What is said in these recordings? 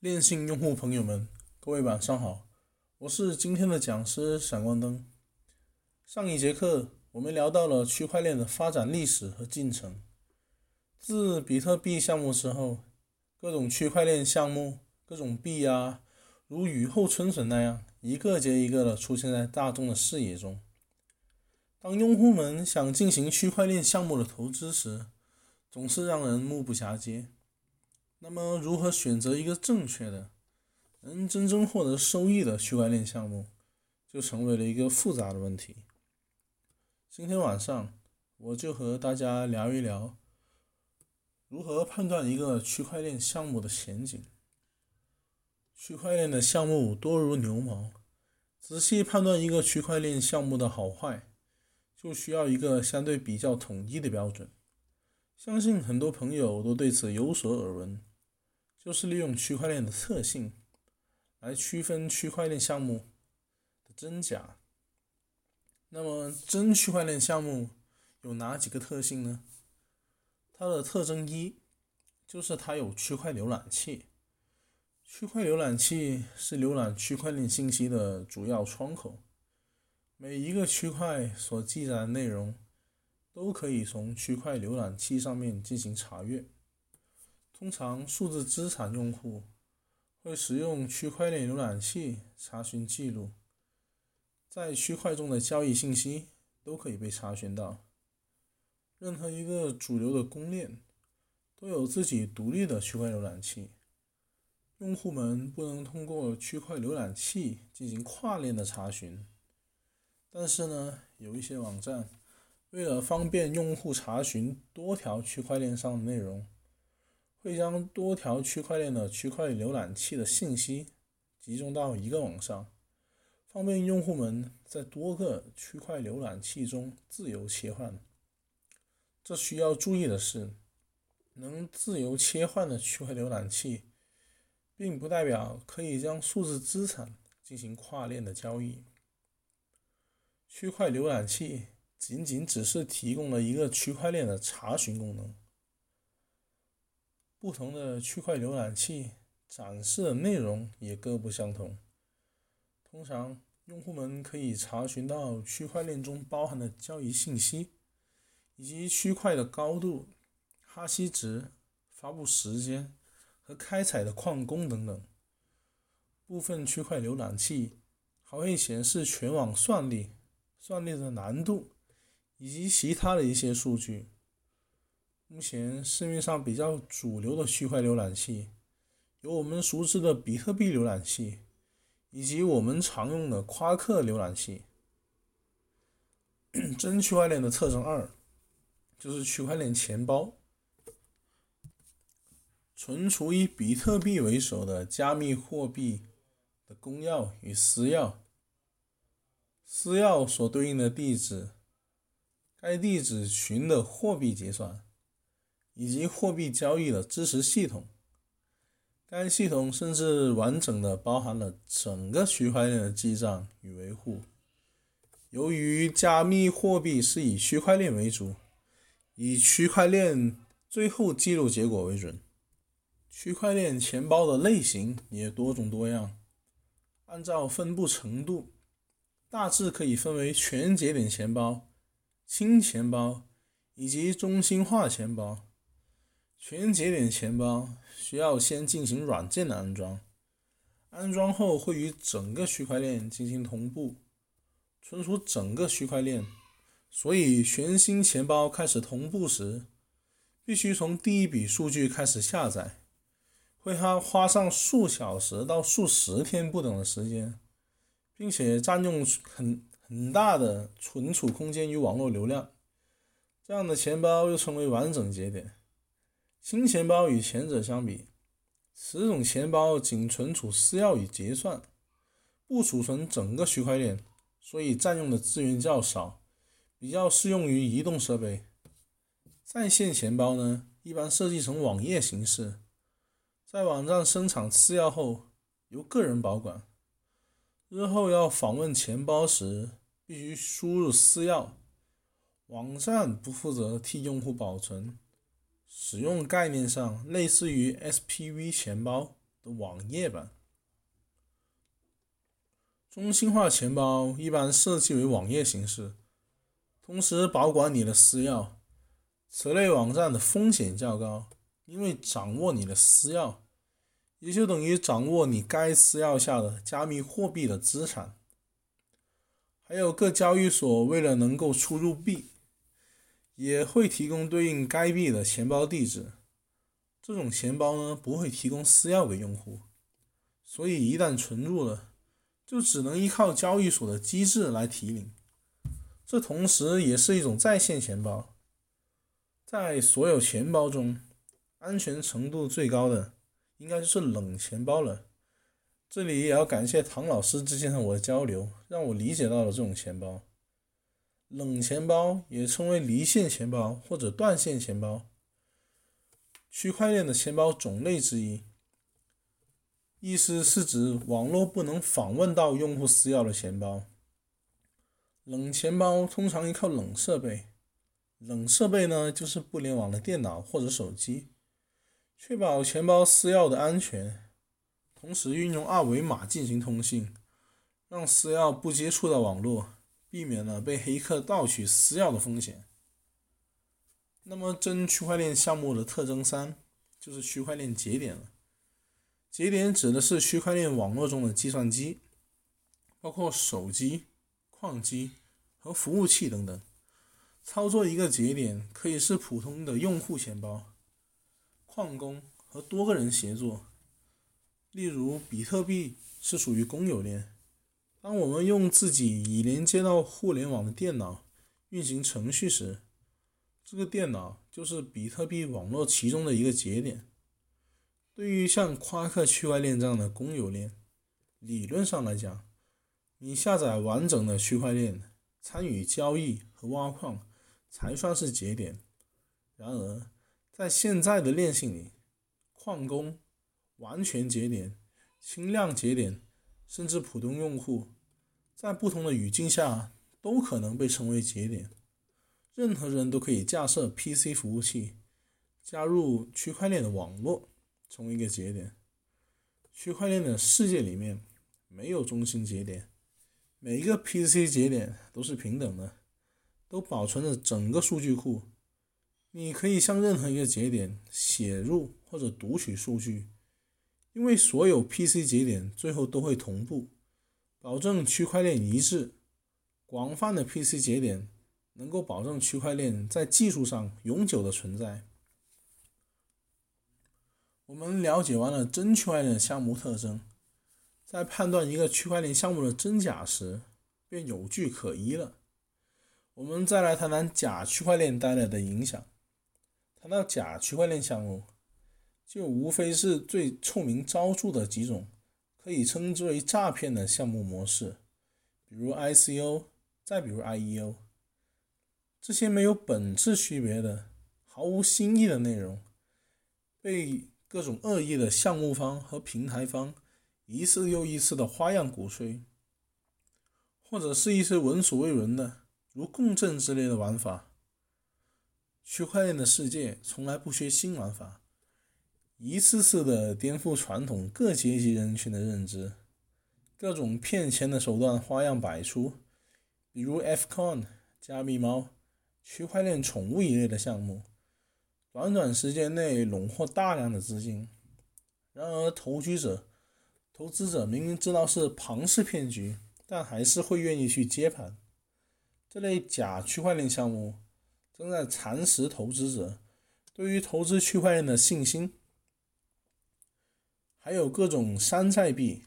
链信用户朋友们，各位晚上好，我是今天的讲师闪光灯。上一节课我们聊到了区块链的发展历史和进程。自比特币项目之后，各种区块链项目、各种币啊，如雨后春笋那样，一个接一个的出现在大众的视野中。当用户们想进行区块链项目的投资时，总是让人目不暇接。那么，如何选择一个正确的、能真正获得收益的区块链项目，就成为了一个复杂的问题。今天晚上，我就和大家聊一聊，如何判断一个区块链项目的前景。区块链的项目多如牛毛，仔细判断一个区块链项目的好坏，就需要一个相对比较统一的标准。相信很多朋友都对此有所耳闻。就是利用区块链的特性来区分区块链项目的真假。那么，真区块链项目有哪几个特性呢？它的特征一就是它有区块浏览器。区块浏览器是浏览区块链信息的主要窗口，每一个区块所记载的内容都可以从区块浏览器上面进行查阅。通常，数字资产用户会使用区块链浏览器查询记录，在区块中的交易信息都可以被查询到。任何一个主流的公链都有自己独立的区块浏览器，用户们不能通过区块浏览器进行跨链的查询。但是呢，有一些网站为了方便用户查询多条区块链上的内容。会将多条区块链的区块浏览器的信息集中到一个网上，方便用户们在多个区块浏览器中自由切换。这需要注意的是，能自由切换的区块浏览器，并不代表可以将数字资产进行跨链的交易。区块浏览器仅仅只是提供了一个区块链的查询功能。不同的区块浏览器展示的内容也各不相同。通常，用户们可以查询到区块链中包含的交易信息，以及区块的高度、哈希值、发布时间和开采的矿工等等。部分区块浏览器还会显示全网算力、算力的难度以及其他的一些数据。目前市面上比较主流的区块浏览器，有我们熟知的比特币浏览器，以及我们常用的夸克浏览器。真区块链的特征二，就是区块链钱包，存储以比特币为首的加密货币的公钥与私钥，私钥所对应的地址，该地址群的货币结算。以及货币交易的支持系统，该系统甚至完整的包含了整个区块链的记账与维护。由于加密货币是以区块链为主，以区块链最后记录结果为准，区块链钱包的类型也多种多样。按照分布程度，大致可以分为全节点钱包、轻钱包以及中心化钱包。全节点钱包需要先进行软件的安装，安装后会与整个区块链进行同步，存储整个区块链。所以，全新钱包开始同步时，必须从第一笔数据开始下载，会花花上数小时到数十天不等的时间，并且占用很很大的存储空间与网络流量。这样的钱包又称为完整节点。新钱包与前者相比，此种钱包仅存储私钥与结算，不储存整个区块链，所以占用的资源较少，比较适用于移动设备。在线钱包呢，一般设计成网页形式，在网站生产私钥后由个人保管，日后要访问钱包时必须输入私钥，网站不负责替用户保存。使用概念上类似于 SPV 钱包的网页版。中心化钱包一般设计为网页形式，同时保管你的私钥。此类网站的风险较高，因为掌握你的私钥，也就等于掌握你该私钥下的加密货币的资产。还有各交易所为了能够出入币，也会提供对应该币的钱包地址。这种钱包呢，不会提供私钥给用户，所以一旦存入了，就只能依靠交易所的机制来提领。这同时也是一种在线钱包。在所有钱包中，安全程度最高的应该就是冷钱包了。这里也要感谢唐老师之前和我的交流，让我理解到了这种钱包。冷钱包也称为离线钱包或者断线钱包，区块链的钱包种类之一。意思是指网络不能访问到用户私钥的钱包。冷钱包通常依靠冷设备。冷设备呢，就是不联网的电脑或者手机，确保钱包私钥的安全，同时运用二维码进行通信，让私钥不接触到网络，避免了被黑客盗取私钥的风险。那么，真区块链项目的特征三就是区块链节点了。节点指的是区块链网络中的计算机，包括手机、矿机和服务器等等。操作一个节点可以是普通的用户钱包、矿工和多个人协作。例如，比特币是属于公有链。当我们用自己已连接到互联网的电脑运行程序时，这个电脑就是比特币网络其中的一个节点。对于像夸克区块链这样的公有链，理论上来讲，你下载完整的区块链，参与交易和挖矿。才算是节点。然而，在现在的链性里，矿工、完全节点、轻量节点，甚至普通用户，在不同的语境下都可能被称为节点。任何人都可以架设 PC 服务器，加入区块链的网络，成为一个节点。区块链的世界里面没有中心节点，每一个 PC 节点都是平等的。都保存着整个数据库，你可以向任何一个节点写入或者读取数据，因为所有 PC 节点最后都会同步，保证区块链一致。广泛的 PC 节点能够保证区块链在技术上永久的存在。我们了解完了真区块链的项目特征，在判断一个区块链项目的真假时，便有据可依了。我们再来谈谈假区块链带来的影响。谈到假区块链项目，就无非是最臭名昭著的几种，可以称之为诈骗的项目模式，比如 ICO，再比如 IEO。这些没有本质区别的、毫无新意的内容，被各种恶意的项目方和平台方一次又一次的花样鼓吹，或者是一些闻所未闻的。如共振之类的玩法，区块链的世界从来不缺新玩法，一次次的颠覆传统各阶级人群的认知，各种骗钱的手段花样百出，比如 FCON、加密猫、区块链宠物一类的项目，短短时间内笼获大量的资金。然而，投机者、投资者明明知道是庞氏骗局，但还是会愿意去接盘。这类假区块链项目正在蚕食投资者对于投资区块链的信心。还有各种山寨币，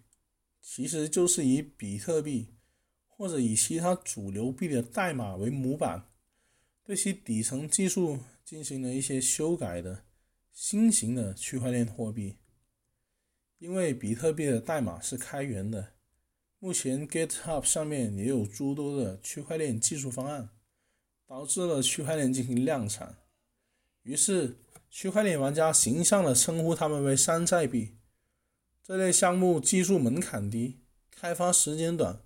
其实就是以比特币或者以其他主流币的代码为模板，对其底层技术进行了一些修改的新型的区块链货币。因为比特币的代码是开源的。目前 GitHub 上面也有诸多的区块链技术方案，导致了区块链进行量产。于是，区块链玩家形象地称呼他们为山寨币。这类项目技术门槛低，开发时间短，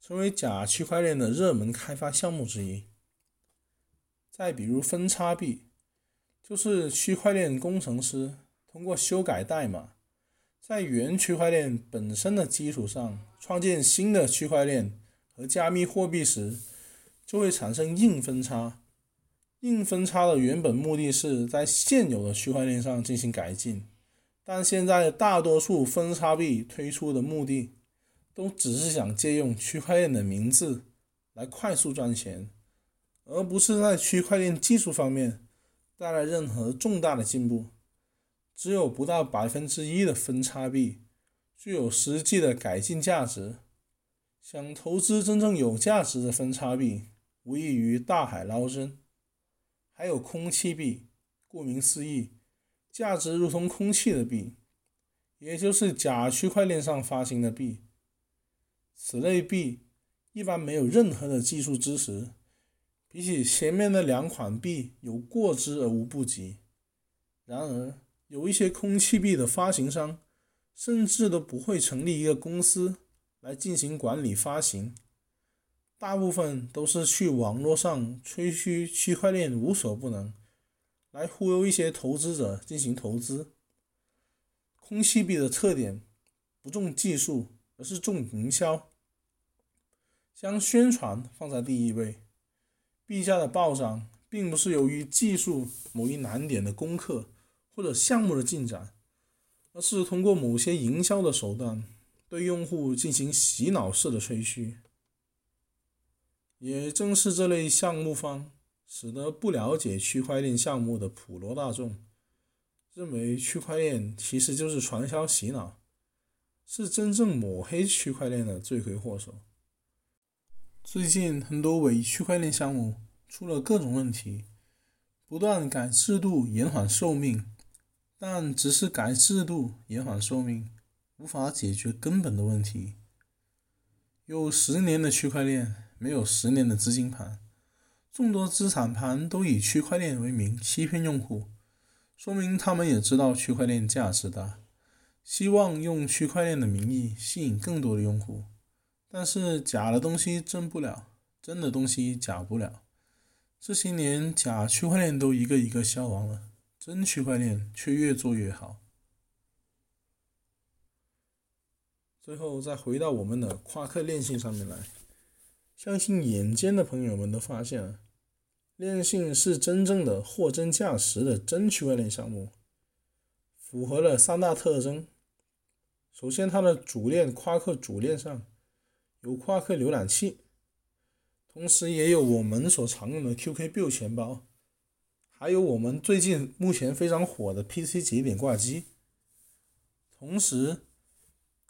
成为假区块链的热门开发项目之一。再比如分叉币，就是区块链工程师通过修改代码。在原区块链本身的基础上创建新的区块链和加密货币时，就会产生硬分叉。硬分叉的原本目的是在现有的区块链上进行改进，但现在大多数分叉币推出的目的，都只是想借用区块链的名字来快速赚钱，而不是在区块链技术方面带来任何重大的进步。只有不到百分之一的分叉币具有实际的改进价值。想投资真正有价值的分叉币，无异于大海捞针。还有空气币，顾名思义，价值如同空气的币，也就是假区块链上发行的币。此类币一般没有任何的技术支持，比起前面的两款币有过之而无不及。然而，有一些空气币的发行商，甚至都不会成立一个公司来进行管理发行，大部分都是去网络上吹嘘区块链无所不能，来忽悠一些投资者进行投资。空气币的特点不重技术，而是重营销，将宣传放在第一位。币价的暴涨，并不是由于技术某一难点的攻克。或者项目的进展，而是通过某些营销的手段对用户进行洗脑式的吹嘘。也正是这类项目方，使得不了解区块链项目的普罗大众，认为区块链其实就是传销洗脑，是真正抹黑区块链的罪魁祸首。最近很多伪区块链项目出了各种问题，不断改制度，延缓寿命。但只是改制度、延缓寿命，无法解决根本的问题。有十年的区块链，没有十年的资金盘，众多资产盘都以区块链为名欺骗用户，说明他们也知道区块链价值大，希望用区块链的名义吸引更多的用户。但是假的东西真不了，真的东西假不了。这些年，假区块链都一个一个消亡了。真区块链却越做越好。最后再回到我们的夸克链信上面来，相信眼尖的朋友们都发现了，链信是真正的货真价实的真区块链项目，符合了三大特征。首先，它的主链夸克主链上有夸克浏览器，同时也有我们所常用的 QK Build 钱包。还有我们最近目前非常火的 PC 节点挂机，同时，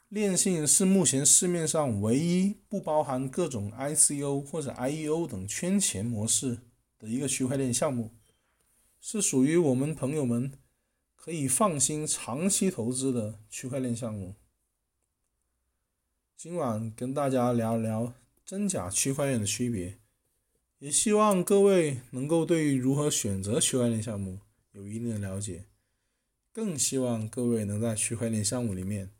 链信是目前市面上唯一不包含各种 ICO 或者 IEO 等圈钱模式的一个区块链项目，是属于我们朋友们可以放心长期投资的区块链项目。今晚跟大家聊聊真假区块链的区别。也希望各位能够对于如何选择区块链项目有一定的了解，更希望各位能在区块链项目里面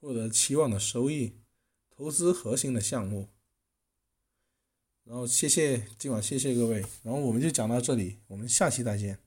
获得期望的收益，投资核心的项目。然后谢谢今晚谢谢各位，然后我们就讲到这里，我们下期再见。